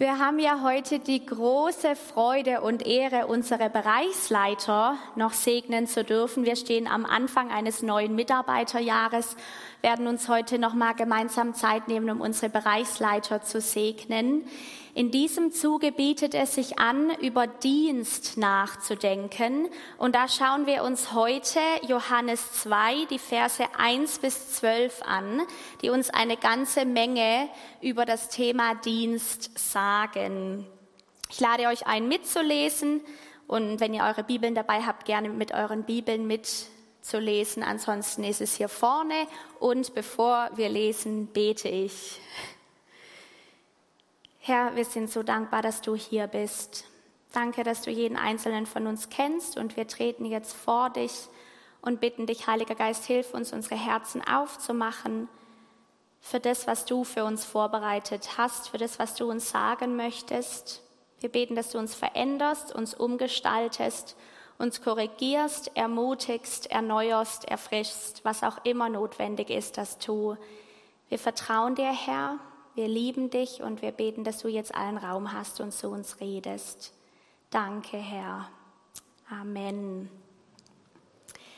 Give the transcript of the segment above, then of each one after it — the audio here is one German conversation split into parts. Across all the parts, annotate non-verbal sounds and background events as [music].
Wir haben ja heute die große Freude und Ehre, unsere Bereichsleiter noch segnen zu dürfen. Wir stehen am Anfang eines neuen Mitarbeiterjahres, werden uns heute noch mal gemeinsam Zeit nehmen, um unsere Bereichsleiter zu segnen. In diesem Zuge bietet es sich an, über Dienst nachzudenken. Und da schauen wir uns heute Johannes 2, die Verse 1 bis 12 an, die uns eine ganze Menge über das Thema Dienst sagen. Ich lade euch ein, mitzulesen. Und wenn ihr eure Bibeln dabei habt, gerne mit euren Bibeln mitzulesen. Ansonsten ist es hier vorne. Und bevor wir lesen, bete ich. Herr, wir sind so dankbar, dass du hier bist. Danke, dass du jeden einzelnen von uns kennst und wir treten jetzt vor dich und bitten dich, Heiliger Geist, hilf uns, unsere Herzen aufzumachen für das, was du für uns vorbereitet hast, für das, was du uns sagen möchtest. Wir beten, dass du uns veränderst, uns umgestaltest, uns korrigierst, ermutigst, erneuerst, erfrischst, was auch immer notwendig ist, dass du. Wir vertrauen dir, Herr, wir lieben dich und wir beten, dass du jetzt allen Raum hast und zu uns redest. Danke, Herr. Amen.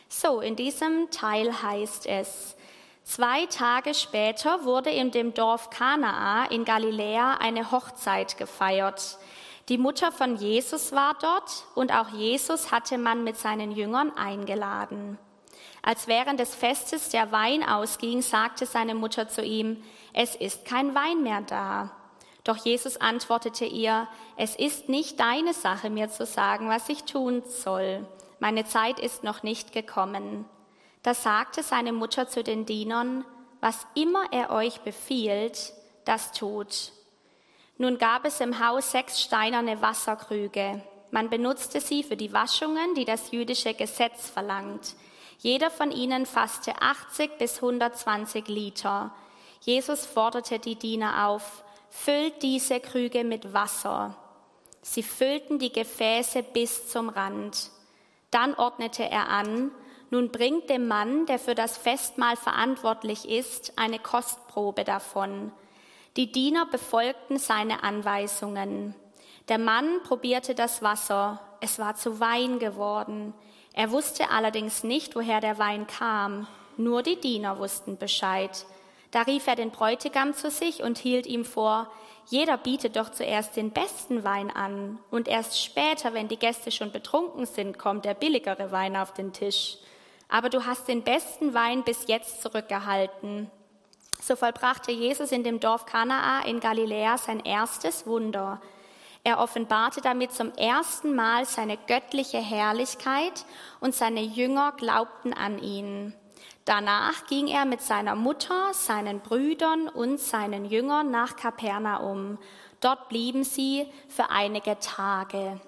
So, in diesem Teil heißt es, zwei Tage später wurde in dem Dorf Kanaa in Galiläa eine Hochzeit gefeiert. Die Mutter von Jesus war dort und auch Jesus hatte man mit seinen Jüngern eingeladen. Als während des Festes der Wein ausging, sagte seine Mutter zu ihm, es ist kein Wein mehr da. Doch Jesus antwortete ihr, es ist nicht deine Sache, mir zu sagen, was ich tun soll. Meine Zeit ist noch nicht gekommen. Da sagte seine Mutter zu den Dienern, was immer er euch befiehlt, das tut. Nun gab es im Haus sechs steinerne Wasserkrüge. Man benutzte sie für die Waschungen, die das jüdische Gesetz verlangt. Jeder von ihnen fasste 80 bis 120 Liter. Jesus forderte die Diener auf, füllt diese Krüge mit Wasser. Sie füllten die Gefäße bis zum Rand. Dann ordnete er an, nun bringt dem Mann, der für das Festmahl verantwortlich ist, eine Kostprobe davon. Die Diener befolgten seine Anweisungen. Der Mann probierte das Wasser. Es war zu Wein geworden. Er wusste allerdings nicht, woher der Wein kam. Nur die Diener wussten Bescheid. Da rief er den Bräutigam zu sich und hielt ihm vor, jeder bietet doch zuerst den besten Wein an, und erst später, wenn die Gäste schon betrunken sind, kommt der billigere Wein auf den Tisch. Aber du hast den besten Wein bis jetzt zurückgehalten. So vollbrachte Jesus in dem Dorf Kanaa in Galiläa sein erstes Wunder. Er offenbarte damit zum ersten Mal seine göttliche Herrlichkeit und seine Jünger glaubten an ihn. Danach ging er mit seiner Mutter, seinen Brüdern und seinen Jüngern nach Kapernaum. Dort blieben sie für einige Tage.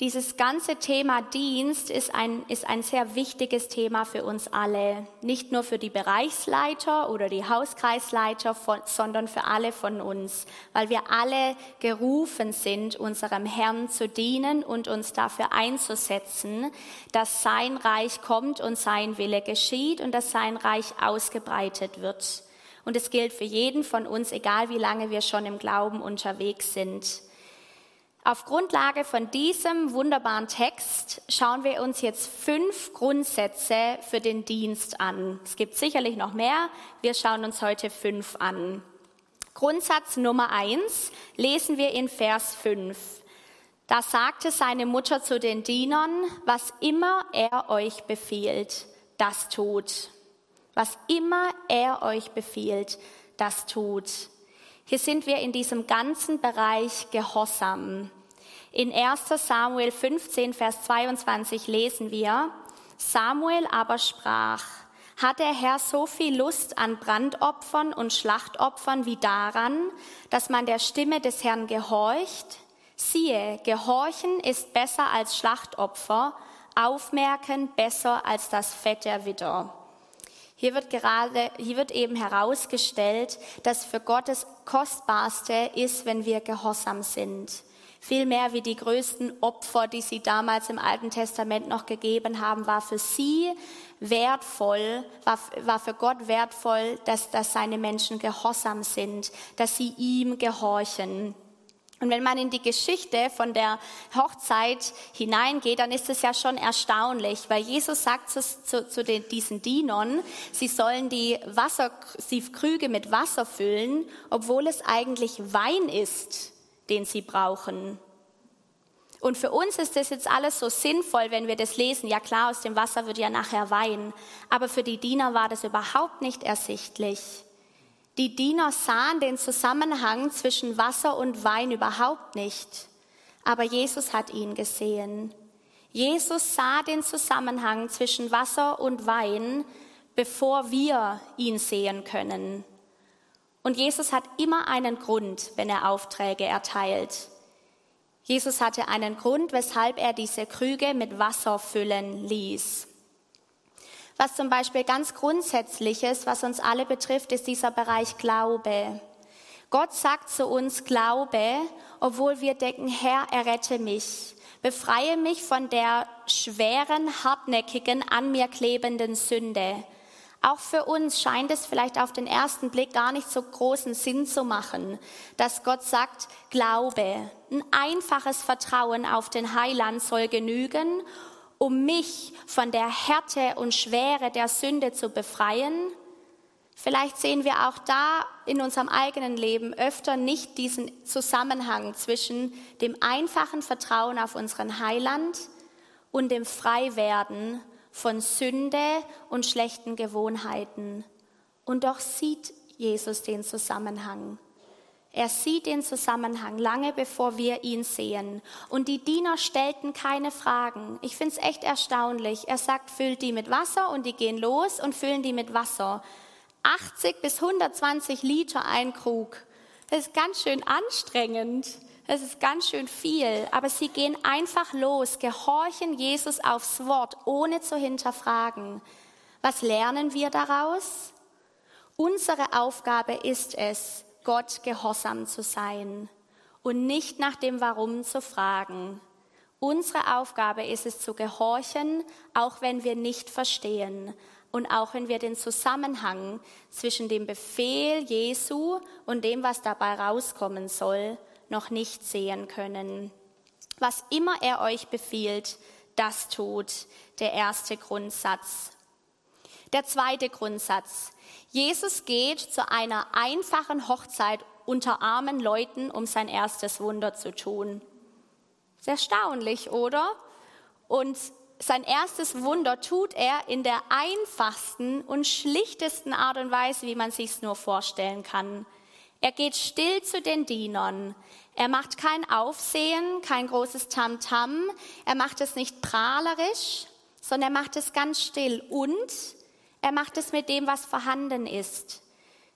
Dieses ganze Thema Dienst ist ein, ist ein sehr wichtiges Thema für uns alle. Nicht nur für die Bereichsleiter oder die Hauskreisleiter, von, sondern für alle von uns, weil wir alle gerufen sind, unserem Herrn zu dienen und uns dafür einzusetzen, dass sein Reich kommt und sein Wille geschieht und dass sein Reich ausgebreitet wird. Und es gilt für jeden von uns, egal wie lange wir schon im Glauben unterwegs sind. Auf Grundlage von diesem wunderbaren Text schauen wir uns jetzt fünf Grundsätze für den Dienst an. Es gibt sicherlich noch mehr. Wir schauen uns heute fünf an. Grundsatz Nummer eins lesen wir in Vers fünf. Da sagte seine Mutter zu den Dienern, was immer er euch befiehlt, das tut. Was immer er euch befiehlt, das tut. Hier sind wir in diesem ganzen Bereich Gehorsam. In 1 Samuel 15, Vers 22 lesen wir, Samuel aber sprach, hat der Herr so viel Lust an Brandopfern und Schlachtopfern wie daran, dass man der Stimme des Herrn gehorcht? Siehe, gehorchen ist besser als Schlachtopfer, aufmerken besser als das Fett der Widder. Hier wird gerade, hier wird eben herausgestellt, dass für Gott das Kostbarste ist, wenn wir gehorsam sind. Viel mehr wie die größten Opfer, die sie damals im Alten Testament noch gegeben haben, war für sie wertvoll, war, war für Gott wertvoll, dass, dass seine Menschen gehorsam sind, dass sie ihm gehorchen. Und wenn man in die Geschichte von der Hochzeit hineingeht, dann ist es ja schon erstaunlich, weil Jesus sagt zu, zu, zu den, diesen Dienern, sie sollen die Wasser, die Krüge mit Wasser füllen, obwohl es eigentlich Wein ist, den sie brauchen. Und für uns ist das jetzt alles so sinnvoll, wenn wir das lesen. Ja klar, aus dem Wasser wird ja nachher Wein. Aber für die Diener war das überhaupt nicht ersichtlich. Die Diener sahen den Zusammenhang zwischen Wasser und Wein überhaupt nicht, aber Jesus hat ihn gesehen. Jesus sah den Zusammenhang zwischen Wasser und Wein, bevor wir ihn sehen können. Und Jesus hat immer einen Grund, wenn er Aufträge erteilt. Jesus hatte einen Grund, weshalb er diese Krüge mit Wasser füllen ließ. Was zum Beispiel ganz Grundsätzliches, was uns alle betrifft, ist dieser Bereich Glaube. Gott sagt zu uns Glaube, obwohl wir denken, Herr, errette mich, befreie mich von der schweren, hartnäckigen, an mir klebenden Sünde. Auch für uns scheint es vielleicht auf den ersten Blick gar nicht so großen Sinn zu machen, dass Gott sagt, Glaube, ein einfaches Vertrauen auf den Heiland soll genügen um mich von der Härte und Schwere der Sünde zu befreien. Vielleicht sehen wir auch da in unserem eigenen Leben öfter nicht diesen Zusammenhang zwischen dem einfachen Vertrauen auf unseren Heiland und dem Freiwerden von Sünde und schlechten Gewohnheiten. Und doch sieht Jesus den Zusammenhang. Er sieht den Zusammenhang lange bevor wir ihn sehen. Und die Diener stellten keine Fragen. Ich finde es echt erstaunlich. Er sagt, füllt die mit Wasser und die gehen los und füllen die mit Wasser. 80 bis 120 Liter ein Krug. Das ist ganz schön anstrengend. Das ist ganz schön viel. Aber sie gehen einfach los, gehorchen Jesus aufs Wort, ohne zu hinterfragen. Was lernen wir daraus? Unsere Aufgabe ist es, Gott gehorsam zu sein und nicht nach dem Warum zu fragen. Unsere Aufgabe ist es zu gehorchen, auch wenn wir nicht verstehen und auch wenn wir den Zusammenhang zwischen dem Befehl Jesu und dem, was dabei rauskommen soll, noch nicht sehen können. Was immer er euch befiehlt, das tut der erste Grundsatz. Der zweite Grundsatz. Jesus geht zu einer einfachen Hochzeit unter armen Leuten, um sein erstes Wunder zu tun. Sehr erstaunlich, oder? Und sein erstes Wunder tut er in der einfachsten und schlichtesten Art und Weise, wie man sich's nur vorstellen kann. Er geht still zu den Dienern. Er macht kein Aufsehen, kein großes Tamtam. -Tam. Er macht es nicht prahlerisch, sondern er macht es ganz still und er macht es mit dem, was vorhanden ist.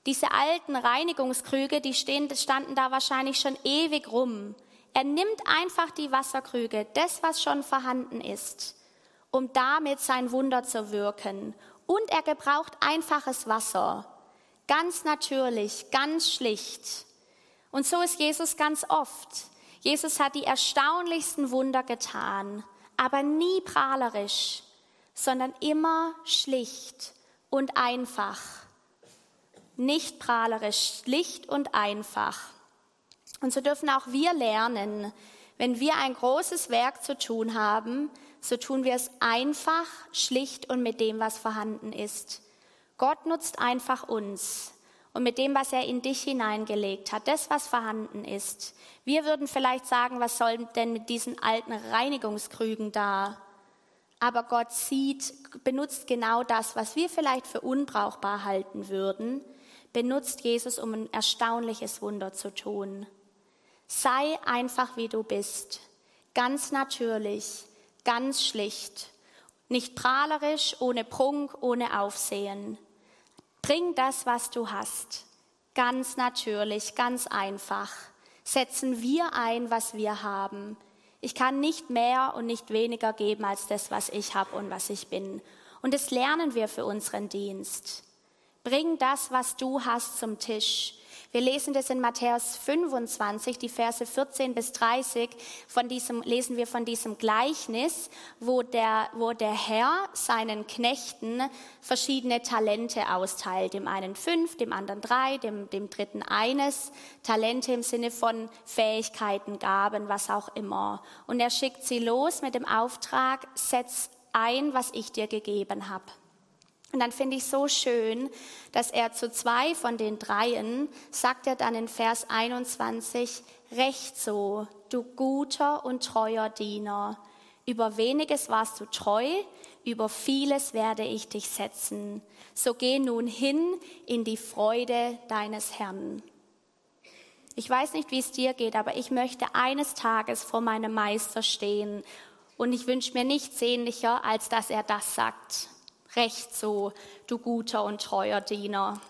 Diese alten Reinigungskrüge, die stehen, standen da wahrscheinlich schon ewig rum. Er nimmt einfach die Wasserkrüge, das, was schon vorhanden ist, um damit sein Wunder zu wirken. Und er gebraucht einfaches Wasser. Ganz natürlich, ganz schlicht. Und so ist Jesus ganz oft. Jesus hat die erstaunlichsten Wunder getan, aber nie prahlerisch, sondern immer schlicht und einfach. Nicht prahlerisch, schlicht und einfach. Und so dürfen auch wir lernen, wenn wir ein großes Werk zu tun haben, so tun wir es einfach, schlicht und mit dem, was vorhanden ist. Gott nutzt einfach uns und mit dem, was er in dich hineingelegt hat, das, was vorhanden ist. Wir würden vielleicht sagen, was soll denn mit diesen alten Reinigungskrügen da? Aber Gott sieht, benutzt genau das, was wir vielleicht für unbrauchbar halten würden, benutzt Jesus, um ein erstaunliches Wunder zu tun. Sei einfach wie du bist, ganz natürlich, ganz schlicht, nicht prahlerisch, ohne Prunk, ohne Aufsehen. Bring das, was du hast, ganz natürlich, ganz einfach. Setzen wir ein, was wir haben ich kann nicht mehr und nicht weniger geben als das, was ich habe und was ich bin. Und das lernen wir für unseren Dienst. Bring das, was du hast, zum Tisch. Wir lesen das in Matthäus 25, die Verse 14 bis 30. Von diesem, lesen wir von diesem Gleichnis, wo der, wo der Herr seinen Knechten verschiedene Talente austeilt. Dem einen fünf, dem anderen drei, dem, dem dritten eines. Talente im Sinne von Fähigkeiten, Gaben, was auch immer. Und er schickt sie los mit dem Auftrag, setz ein, was ich dir gegeben habe. Und dann finde ich so schön, dass er zu zwei von den dreien sagt er dann in Vers 21, Recht so, du guter und treuer Diener. Über weniges warst du treu, über vieles werde ich dich setzen. So geh nun hin in die Freude deines Herrn. Ich weiß nicht, wie es dir geht, aber ich möchte eines Tages vor meinem Meister stehen und ich wünsche mir nichts sehnlicher, als dass er das sagt. Recht so, du guter und treuer Diener.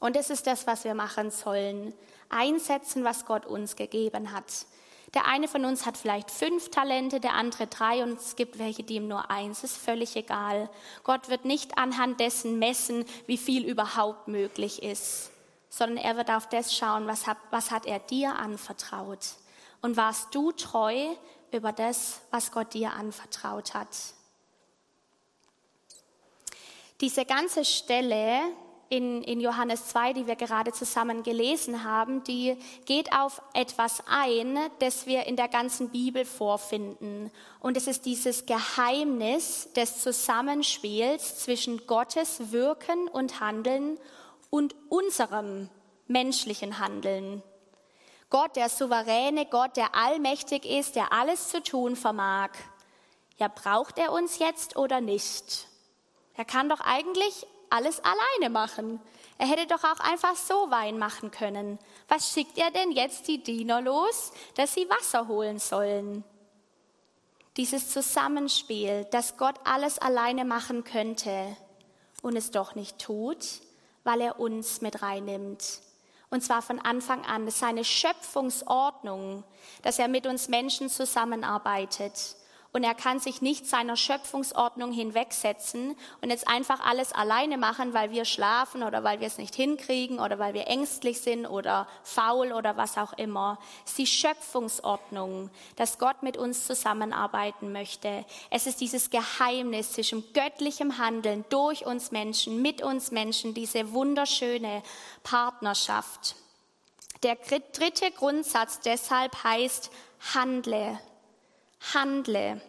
Und es ist das, was wir machen sollen. Einsetzen, was Gott uns gegeben hat. Der eine von uns hat vielleicht fünf Talente, der andere drei und es gibt welche, die ihm nur eins. Ist völlig egal. Gott wird nicht anhand dessen messen, wie viel überhaupt möglich ist, sondern er wird auf das schauen, was hat, was hat er dir anvertraut. Und warst du treu über das, was Gott dir anvertraut hat? Diese ganze Stelle in, in Johannes 2, die wir gerade zusammen gelesen haben, die geht auf etwas ein, das wir in der ganzen Bibel vorfinden. Und es ist dieses Geheimnis des Zusammenspiels zwischen Gottes Wirken und Handeln und unserem menschlichen Handeln. Gott, der souveräne Gott, der allmächtig ist, der alles zu tun vermag. Ja, braucht er uns jetzt oder nicht? Er kann doch eigentlich alles alleine machen. Er hätte doch auch einfach so Wein machen können. Was schickt er denn jetzt die Diener los, dass sie Wasser holen sollen? Dieses Zusammenspiel, dass Gott alles alleine machen könnte und es doch nicht tut, weil er uns mit reinnimmt. Und zwar von Anfang an. Seine Schöpfungsordnung, dass er mit uns Menschen zusammenarbeitet und er kann sich nicht seiner Schöpfungsordnung hinwegsetzen und jetzt einfach alles alleine machen, weil wir schlafen oder weil wir es nicht hinkriegen oder weil wir ängstlich sind oder faul oder was auch immer. Es ist die Schöpfungsordnung, dass Gott mit uns zusammenarbeiten möchte. Es ist dieses Geheimnis zwischen göttlichem Handeln durch uns Menschen, mit uns Menschen, diese wunderschöne Partnerschaft. Der dritte Grundsatz deshalb heißt, handle handle.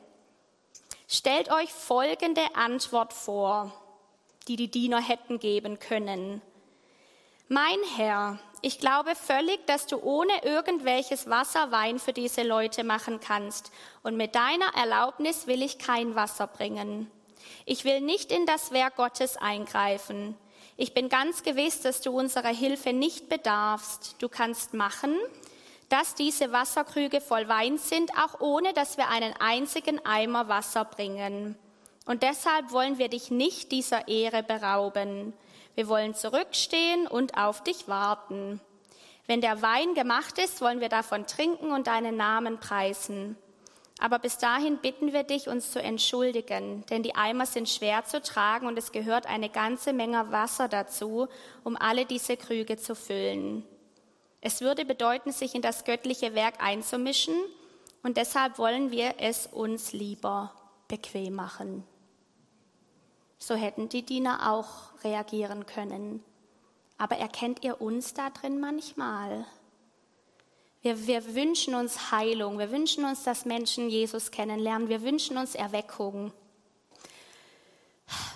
Stellt euch folgende Antwort vor, die die Diener hätten geben können. Mein Herr, ich glaube völlig, dass du ohne irgendwelches Wasser Wein für diese Leute machen kannst, und mit deiner Erlaubnis will ich kein Wasser bringen. Ich will nicht in das Werk Gottes eingreifen. Ich bin ganz gewiss, dass du unserer Hilfe nicht bedarfst. Du kannst machen, dass diese Wasserkrüge voll Wein sind, auch ohne dass wir einen einzigen Eimer Wasser bringen. Und deshalb wollen wir dich nicht dieser Ehre berauben. Wir wollen zurückstehen und auf dich warten. Wenn der Wein gemacht ist, wollen wir davon trinken und deinen Namen preisen. Aber bis dahin bitten wir dich, uns zu entschuldigen, denn die Eimer sind schwer zu tragen und es gehört eine ganze Menge Wasser dazu, um alle diese Krüge zu füllen. Es würde bedeuten, sich in das göttliche Werk einzumischen und deshalb wollen wir es uns lieber bequem machen. So hätten die Diener auch reagieren können. Aber erkennt ihr uns da drin manchmal? Wir, wir, wünschen uns Heilung, wir wünschen uns, dass Menschen Jesus kennenlernen, wir wünschen uns Erweckung.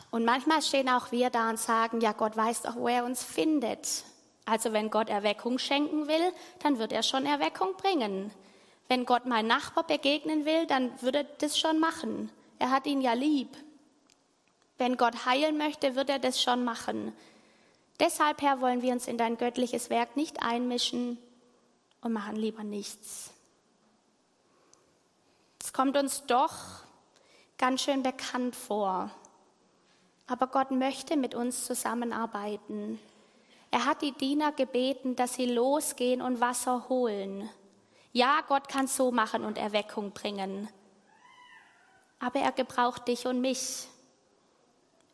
Und manchmal stehen auch wir da und sagen, ja, Gott weiß doch, wo er uns findet. Also wenn Gott Erweckung schenken will, dann wird er schon Erweckung bringen. Wenn Gott mein Nachbar begegnen will, dann wird er das schon machen. Er hat ihn ja lieb. Wenn Gott heilen möchte, wird er das schon machen. Deshalb, Herr, wollen wir uns in dein göttliches Werk nicht einmischen und machen lieber nichts. Es kommt uns doch ganz schön bekannt vor. Aber Gott möchte mit uns zusammenarbeiten. Er hat die Diener gebeten, dass sie losgehen und Wasser holen. Ja, Gott kann so machen und Erweckung bringen. Aber er gebraucht dich und mich.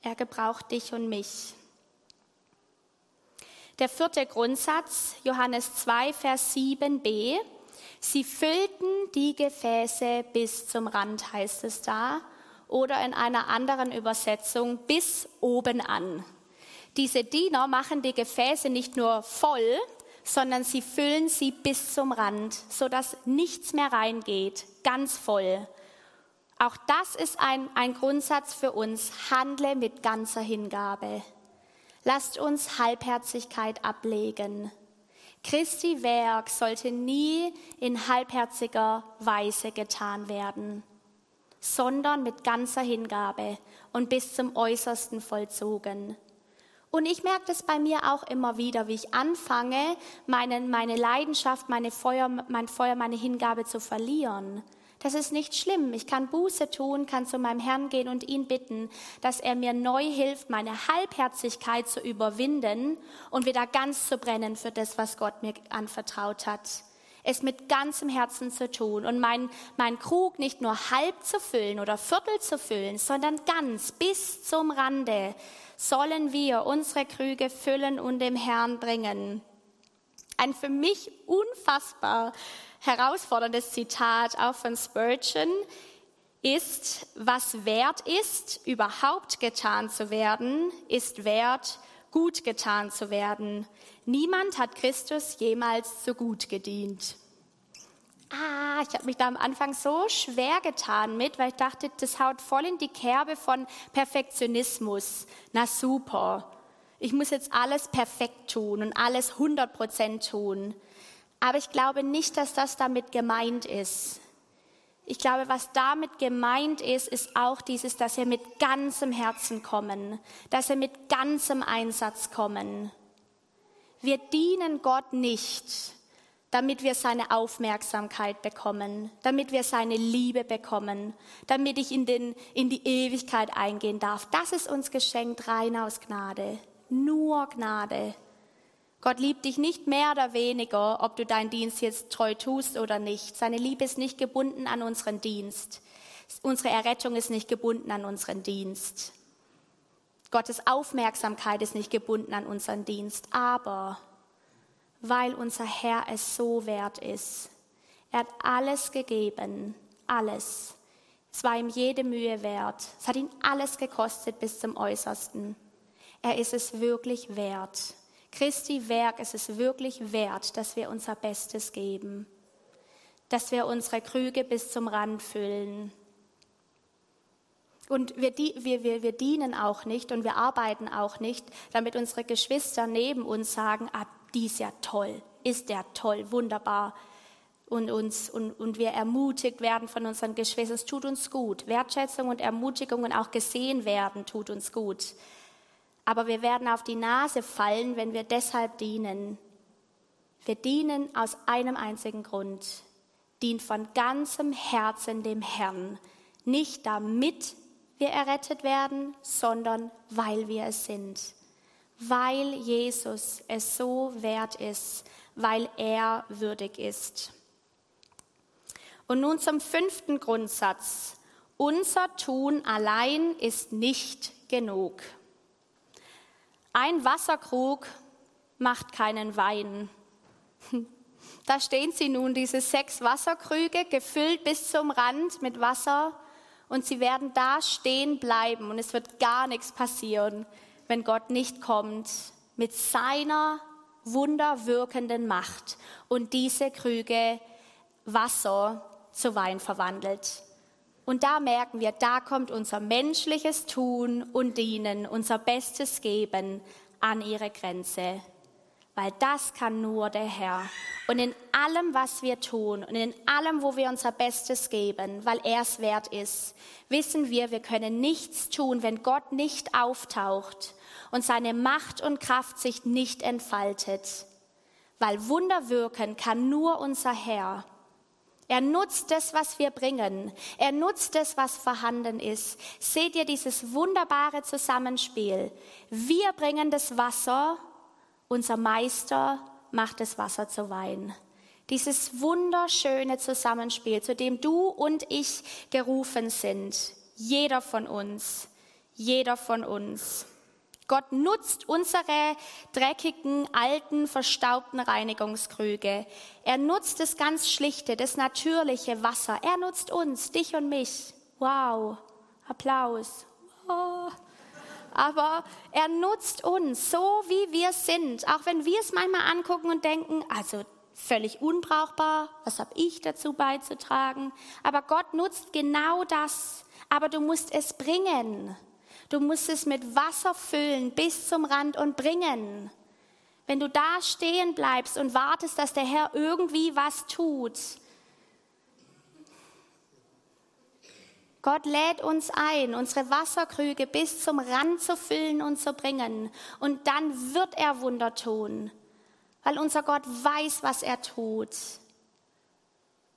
Er gebraucht dich und mich. Der vierte Grundsatz, Johannes 2, Vers 7b. Sie füllten die Gefäße bis zum Rand, heißt es da. Oder in einer anderen Übersetzung, bis oben an. Diese Diener machen die Gefäße nicht nur voll, sondern sie füllen sie bis zum Rand, sodass nichts mehr reingeht, ganz voll. Auch das ist ein, ein Grundsatz für uns. Handle mit ganzer Hingabe. Lasst uns Halbherzigkeit ablegen. Christi Werk sollte nie in halbherziger Weise getan werden, sondern mit ganzer Hingabe und bis zum Äußersten vollzogen. Und ich merke das bei mir auch immer wieder, wie ich anfange, meine, meine Leidenschaft, meine Feuer, mein Feuer, meine Hingabe zu verlieren. Das ist nicht schlimm. Ich kann Buße tun, kann zu meinem Herrn gehen und ihn bitten, dass er mir neu hilft, meine Halbherzigkeit zu überwinden und wieder ganz zu brennen für das, was Gott mir anvertraut hat. Es mit ganzem Herzen zu tun und mein, mein Krug nicht nur halb zu füllen oder Viertel zu füllen, sondern ganz bis zum Rande sollen wir unsere Krüge füllen und dem Herrn bringen. Ein für mich unfassbar herausforderndes Zitat auch von Spurgeon ist, was wert ist, überhaupt getan zu werden, ist wert, gut getan zu werden. Niemand hat Christus jemals so gut gedient. Ah, ich habe mich da am Anfang so schwer getan mit, weil ich dachte, das haut voll in die Kerbe von Perfektionismus. Na super, ich muss jetzt alles perfekt tun und alles 100 Prozent tun. Aber ich glaube nicht, dass das damit gemeint ist. Ich glaube, was damit gemeint ist, ist auch dieses, dass wir mit ganzem Herzen kommen, dass wir mit ganzem Einsatz kommen. Wir dienen Gott nicht, damit wir seine Aufmerksamkeit bekommen, damit wir seine Liebe bekommen, damit ich in, den, in die Ewigkeit eingehen darf. Das ist uns geschenkt rein aus Gnade, nur Gnade. Gott liebt dich nicht mehr oder weniger, ob du deinen Dienst jetzt treu tust oder nicht. Seine Liebe ist nicht gebunden an unseren Dienst. Unsere Errettung ist nicht gebunden an unseren Dienst. Gottes Aufmerksamkeit ist nicht gebunden an unseren Dienst. Aber weil unser Herr es so wert ist, er hat alles gegeben, alles. Es war ihm jede Mühe wert. Es hat ihn alles gekostet bis zum Äußersten. Er ist es wirklich wert. Christi Werk ist es wirklich wert, dass wir unser Bestes geben, dass wir unsere Krüge bis zum Rand füllen. Und wir, wir, wir, wir dienen auch nicht und wir arbeiten auch nicht, damit unsere Geschwister neben uns sagen, ah, die ist ja toll, ist der toll, wunderbar. Und, uns, und, und wir ermutigt werden von unseren Geschwistern. Es tut uns gut. Wertschätzung und Ermutigung und auch gesehen werden tut uns gut. Aber wir werden auf die Nase fallen, wenn wir deshalb dienen. Wir dienen aus einem einzigen Grund. Dient von ganzem Herzen dem Herrn. Nicht damit wir errettet werden, sondern weil wir es sind. Weil Jesus es so wert ist, weil er würdig ist. Und nun zum fünften Grundsatz. Unser Tun allein ist nicht genug. Ein Wasserkrug macht keinen Wein. [laughs] Da stehen sie nun, diese sechs Wasserkrüge, gefüllt bis zum Rand mit Wasser, und sie werden da stehen bleiben und es wird gar nichts passieren, wenn Gott nicht kommt mit seiner wunderwirkenden Macht und diese Krüge Wasser zu Wein verwandelt. Und da merken wir, da kommt unser menschliches Tun und Dienen, unser Bestes geben an ihre Grenze. Weil das kann nur der Herr. Und in allem, was wir tun und in allem, wo wir unser Bestes geben, weil er es wert ist, wissen wir, wir können nichts tun, wenn Gott nicht auftaucht und seine Macht und Kraft sich nicht entfaltet. Weil Wunder wirken kann nur unser Herr. Er nutzt das, was wir bringen. Er nutzt das, was vorhanden ist. Seht ihr dieses wunderbare Zusammenspiel? Wir bringen das Wasser, unser Meister macht das Wasser zu Wein. Dieses wunderschöne Zusammenspiel, zu dem du und ich gerufen sind. Jeder von uns. Jeder von uns. Gott nutzt unsere dreckigen, alten, verstaubten Reinigungskrüge. Er nutzt das ganz schlichte, das natürliche Wasser. Er nutzt uns, dich und mich. Wow, Applaus. Oh. Aber er nutzt uns so, wie wir sind. Auch wenn wir es manchmal angucken und denken, also völlig unbrauchbar, was habe ich dazu beizutragen? Aber Gott nutzt genau das. Aber du musst es bringen. Du musst es mit Wasser füllen bis zum Rand und bringen. Wenn du da stehen bleibst und wartest, dass der Herr irgendwie was tut. Gott lädt uns ein, unsere Wasserkrüge bis zum Rand zu füllen und zu bringen. Und dann wird er Wunder tun, weil unser Gott weiß, was er tut.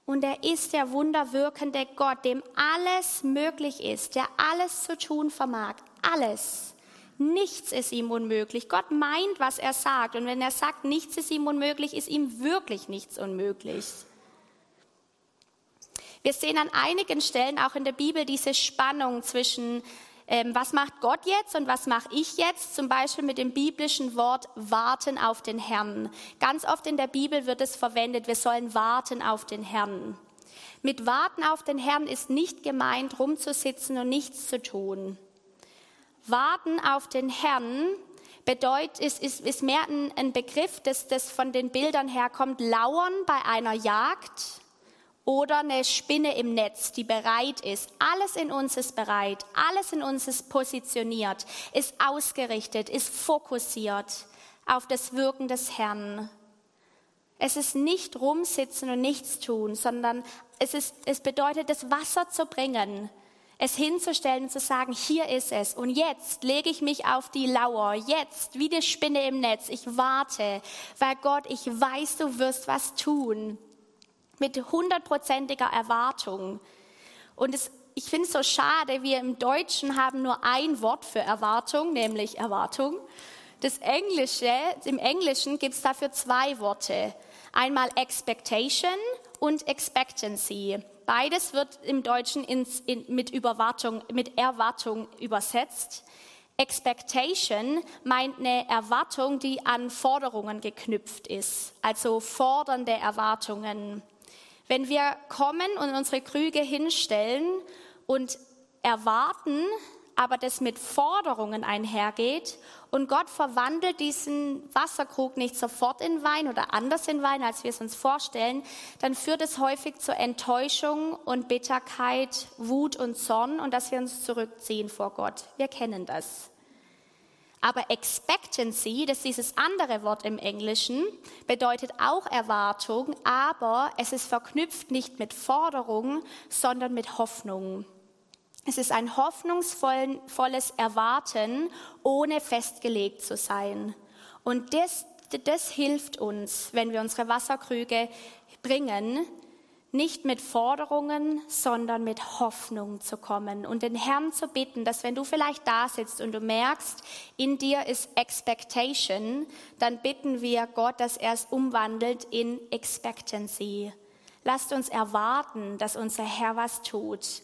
Und er ist der wunderwirkende Gott, dem alles möglich ist, der alles zu tun vermag. Alles. Nichts ist ihm unmöglich. Gott meint, was er sagt. Und wenn er sagt, nichts ist ihm unmöglich, ist ihm wirklich nichts unmöglich. Wir sehen an einigen Stellen auch in der Bibel diese Spannung zwischen ähm, was macht Gott jetzt und was mache ich jetzt? Zum Beispiel mit dem biblischen Wort warten auf den Herrn. Ganz oft in der Bibel wird es verwendet, wir sollen warten auf den Herrn. Mit warten auf den Herrn ist nicht gemeint, rumzusitzen und nichts zu tun. Warten auf den Herrn bedeutet, ist, ist, ist mehr ein, ein Begriff, das, das von den Bildern herkommt, lauern bei einer Jagd oder eine Spinne im Netz, die bereit ist. Alles in uns ist bereit, alles in uns ist positioniert, ist ausgerichtet, ist fokussiert auf das Wirken des Herrn. Es ist nicht rumsitzen und nichts tun, sondern es, ist, es bedeutet, das Wasser zu bringen, es hinzustellen und zu sagen, hier ist es. Und jetzt lege ich mich auf die Lauer, jetzt wie die Spinne im Netz, ich warte, weil Gott, ich weiß, du wirst was tun mit hundertprozentiger Erwartung. Und es, ich finde es so schade, wir im Deutschen haben nur ein Wort für Erwartung, nämlich Erwartung. Das Englische, im Englischen gibt es dafür zwei Worte. Einmal Expectation und Expectancy. Beides wird im Deutschen ins, in, mit, Überwartung, mit Erwartung übersetzt. Expectation meint eine Erwartung, die an Forderungen geknüpft ist, also fordernde Erwartungen. Wenn wir kommen und unsere Krüge hinstellen und erwarten, aber das mit Forderungen einhergeht und Gott verwandelt diesen Wasserkrug nicht sofort in Wein oder anders in Wein, als wir es uns vorstellen, dann führt es häufig zur Enttäuschung und Bitterkeit, Wut und Zorn und dass wir uns zurückziehen vor Gott. Wir kennen das. Aber Expectancy, das ist dieses andere Wort im Englischen, bedeutet auch Erwartung, aber es ist verknüpft nicht mit Forderung, sondern mit Hoffnung. Es ist ein hoffnungsvolles Erwarten, ohne festgelegt zu sein. Und das, das hilft uns, wenn wir unsere Wasserkrüge bringen, nicht mit Forderungen, sondern mit Hoffnung zu kommen und den Herrn zu bitten, dass wenn du vielleicht da sitzt und du merkst, in dir ist Expectation, dann bitten wir Gott, dass er es umwandelt in Expectancy. Lasst uns erwarten, dass unser Herr was tut,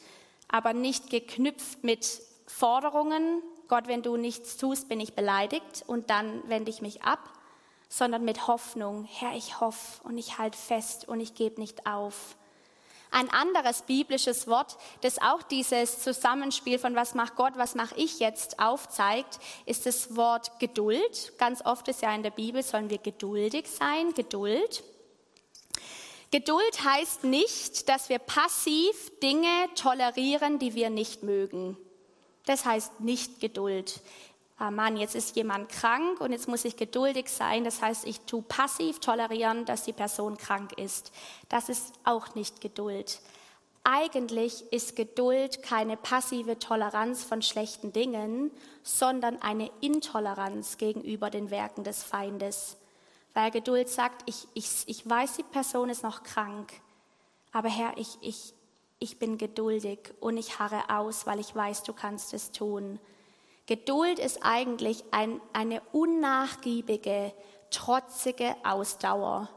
aber nicht geknüpft mit Forderungen. Gott, wenn du nichts tust, bin ich beleidigt und dann wende ich mich ab, sondern mit Hoffnung. Herr, ich hoffe und ich halte fest und ich gebe nicht auf. Ein anderes biblisches Wort, das auch dieses Zusammenspiel von was macht Gott, was mache ich jetzt aufzeigt, ist das Wort Geduld. Ganz oft ist ja in der Bibel, sollen wir geduldig sein, Geduld. Geduld heißt nicht, dass wir passiv Dinge tolerieren, die wir nicht mögen. Das heißt nicht Geduld ah Mann, jetzt ist jemand krank und jetzt muss ich geduldig sein. Das heißt, ich tue passiv tolerieren, dass die Person krank ist. Das ist auch nicht Geduld. Eigentlich ist Geduld keine passive Toleranz von schlechten Dingen, sondern eine Intoleranz gegenüber den Werken des Feindes. Weil Geduld sagt, ich, ich, ich weiß, die Person ist noch krank, aber Herr, ich, ich, ich bin geduldig und ich harre aus, weil ich weiß, du kannst es tun. Geduld ist eigentlich ein, eine unnachgiebige, trotzige Ausdauer,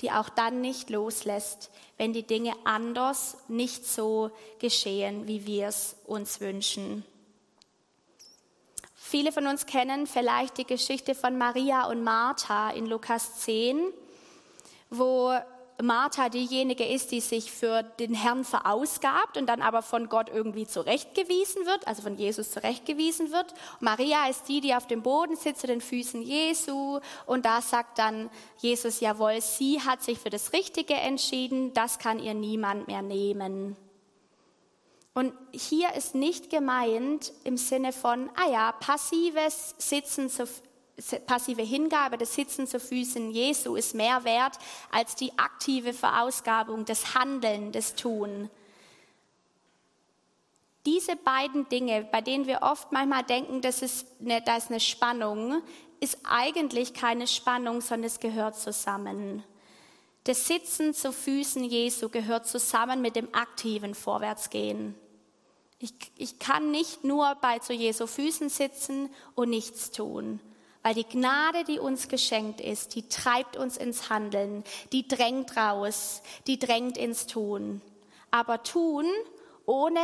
die auch dann nicht loslässt, wenn die Dinge anders nicht so geschehen, wie wir es uns wünschen. Viele von uns kennen vielleicht die Geschichte von Maria und Martha in Lukas 10, wo Martha diejenige ist, die sich für den Herrn verausgabt und dann aber von Gott irgendwie zurechtgewiesen wird, also von Jesus zurechtgewiesen wird. Maria ist die, die auf dem Boden sitzt zu den Füßen Jesu und da sagt dann Jesus, jawohl, sie hat sich für das Richtige entschieden, das kann ihr niemand mehr nehmen. Und hier ist nicht gemeint im Sinne von, ah ja, passives Sitzen passive Hingabe, das Sitzen zu Füßen Jesu ist mehr wert als die aktive Verausgabung, das Handeln, das Tun. Diese beiden Dinge, bei denen wir oft manchmal denken, das ist eine, da ist eine Spannung, ist eigentlich keine Spannung, sondern es gehört zusammen. Das Sitzen zu Füßen Jesu gehört zusammen mit dem aktiven Vorwärtsgehen. Ich, ich kann nicht nur bei zu Jesu Füßen sitzen und nichts tun, weil die Gnade, die uns geschenkt ist, die treibt uns ins Handeln, die drängt raus, die drängt ins Tun. Aber tun ohne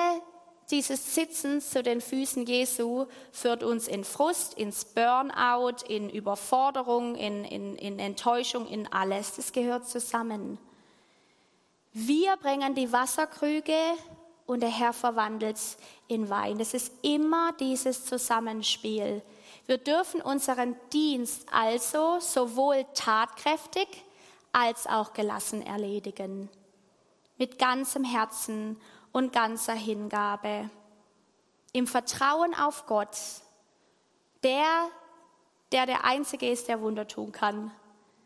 dieses Sitzen zu den Füßen Jesu führt uns in Frust, ins Burnout, in Überforderung, in, in, in Enttäuschung, in alles. Das gehört zusammen. Wir bringen die Wasserkrüge und der Herr verwandelt es in Wein. Das ist immer dieses Zusammenspiel. Wir dürfen unseren Dienst also sowohl tatkräftig als auch gelassen erledigen. Mit ganzem Herzen und ganzer Hingabe. Im Vertrauen auf Gott, der, der der Einzige ist, der Wunder tun kann,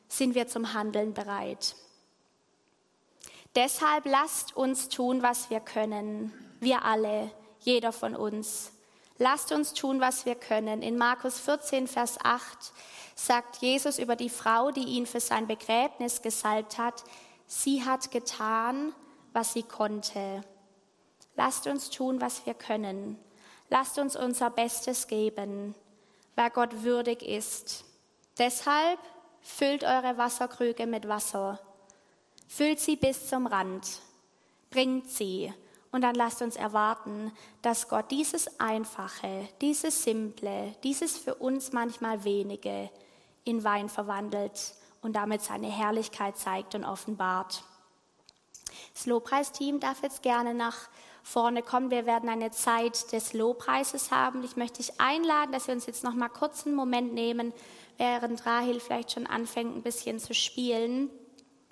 sind wir zum Handeln bereit. Deshalb lasst uns tun, was wir können. Wir alle, jeder von uns. Lasst uns tun, was wir können. In Markus 14, Vers 8 sagt Jesus über die Frau, die ihn für sein Begräbnis gesalbt hat, sie hat getan, was sie konnte. Lasst uns tun, was wir können. Lasst uns unser Bestes geben, weil Gott würdig ist. Deshalb füllt eure Wasserkrüge mit Wasser Füllt sie bis zum Rand, bringt sie und dann lasst uns erwarten, dass Gott dieses Einfache, dieses Simple, dieses für uns manchmal wenige in Wein verwandelt und damit seine Herrlichkeit zeigt und offenbart. Das Lobpreisteam darf jetzt gerne nach vorne kommen. Wir werden eine Zeit des Lobpreises haben. Ich möchte dich einladen, dass wir uns jetzt noch mal kurz einen Moment nehmen, während Rahel vielleicht schon anfängt, ein bisschen zu spielen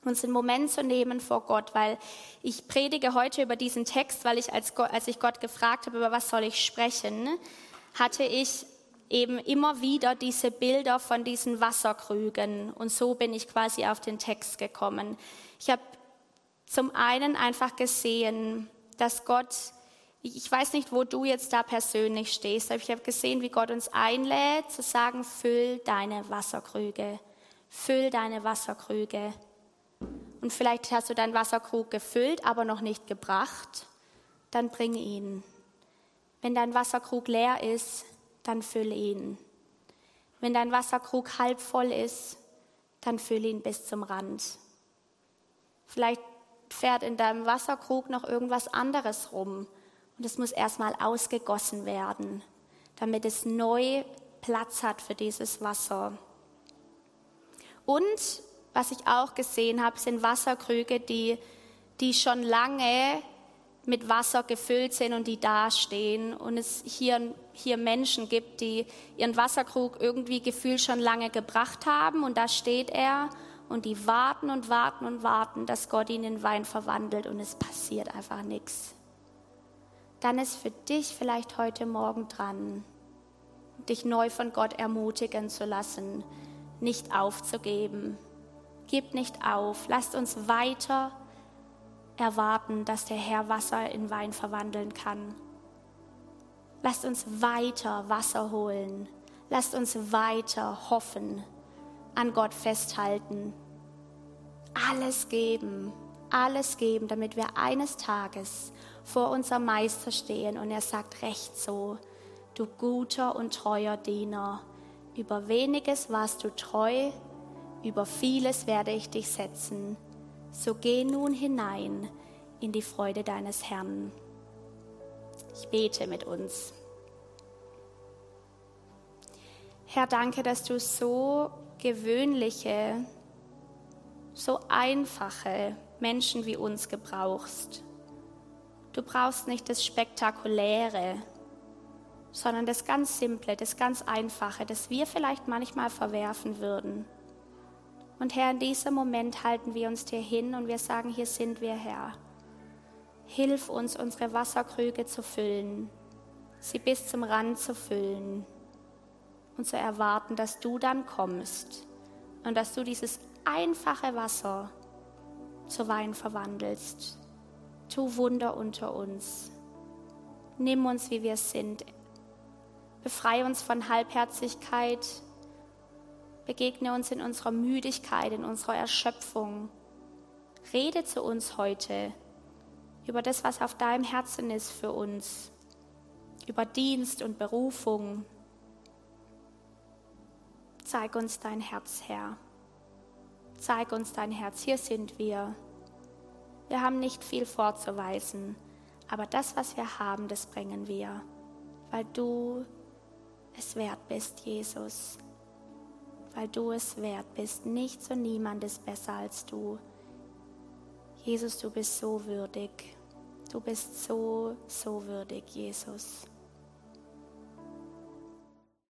uns einen Moment zu nehmen vor Gott, weil ich predige heute über diesen Text, weil ich als, Gott, als ich Gott gefragt habe, über was soll ich sprechen, hatte ich eben immer wieder diese Bilder von diesen Wasserkrügen. Und so bin ich quasi auf den Text gekommen. Ich habe zum einen einfach gesehen, dass Gott, ich weiß nicht, wo du jetzt da persönlich stehst, aber ich habe gesehen, wie Gott uns einlädt zu sagen, füll deine Wasserkrüge, füll deine Wasserkrüge und vielleicht hast du deinen Wasserkrug gefüllt, aber noch nicht gebracht, dann bring ihn. Wenn dein Wasserkrug leer ist, dann füll ihn. Wenn dein Wasserkrug halb voll ist, dann füll ihn bis zum Rand. Vielleicht fährt in deinem Wasserkrug noch irgendwas anderes rum und es muss erstmal ausgegossen werden, damit es neu Platz hat für dieses Wasser. Und was ich auch gesehen habe, sind Wasserkrüge, die, die schon lange mit Wasser gefüllt sind und die dastehen. Und es hier, hier Menschen gibt, die ihren Wasserkrug irgendwie gefühlt schon lange gebracht haben und da steht er und die warten und warten und warten, dass Gott ihn in Wein verwandelt und es passiert einfach nichts. Dann ist für dich vielleicht heute Morgen dran, dich neu von Gott ermutigen zu lassen, nicht aufzugeben, Gebt nicht auf. Lasst uns weiter erwarten, dass der Herr Wasser in Wein verwandeln kann. Lasst uns weiter Wasser holen. Lasst uns weiter hoffen, an Gott festhalten. Alles geben, alles geben, damit wir eines Tages vor unserem Meister stehen und er sagt, recht so, du guter und treuer Diener, über weniges warst du treu, über vieles werde ich dich setzen. So geh nun hinein in die Freude deines Herrn. Ich bete mit uns. Herr, danke, dass du so gewöhnliche, so einfache Menschen wie uns gebrauchst. Du brauchst nicht das Spektakuläre, sondern das ganz Simple, das ganz Einfache, das wir vielleicht manchmal verwerfen würden. Und Herr, in diesem Moment halten wir uns dir hin und wir sagen, hier sind wir, Herr. Hilf uns, unsere Wasserkrüge zu füllen, sie bis zum Rand zu füllen und zu erwarten, dass du dann kommst und dass du dieses einfache Wasser zu Wein verwandelst. Tu Wunder unter uns. Nimm uns, wie wir sind. Befreie uns von Halbherzigkeit. Begegne uns in unserer Müdigkeit, in unserer Erschöpfung. Rede zu uns heute über das, was auf deinem Herzen ist für uns, über Dienst und Berufung. Zeig uns dein Herz, Herr. Zeig uns dein Herz. Hier sind wir. Wir haben nicht viel vorzuweisen, aber das, was wir haben, das bringen wir, weil du es wert bist, Jesus. Weil du es wert bist. Nichts und niemand ist besser als du. Jesus, du bist so würdig. Du bist so, so würdig, Jesus.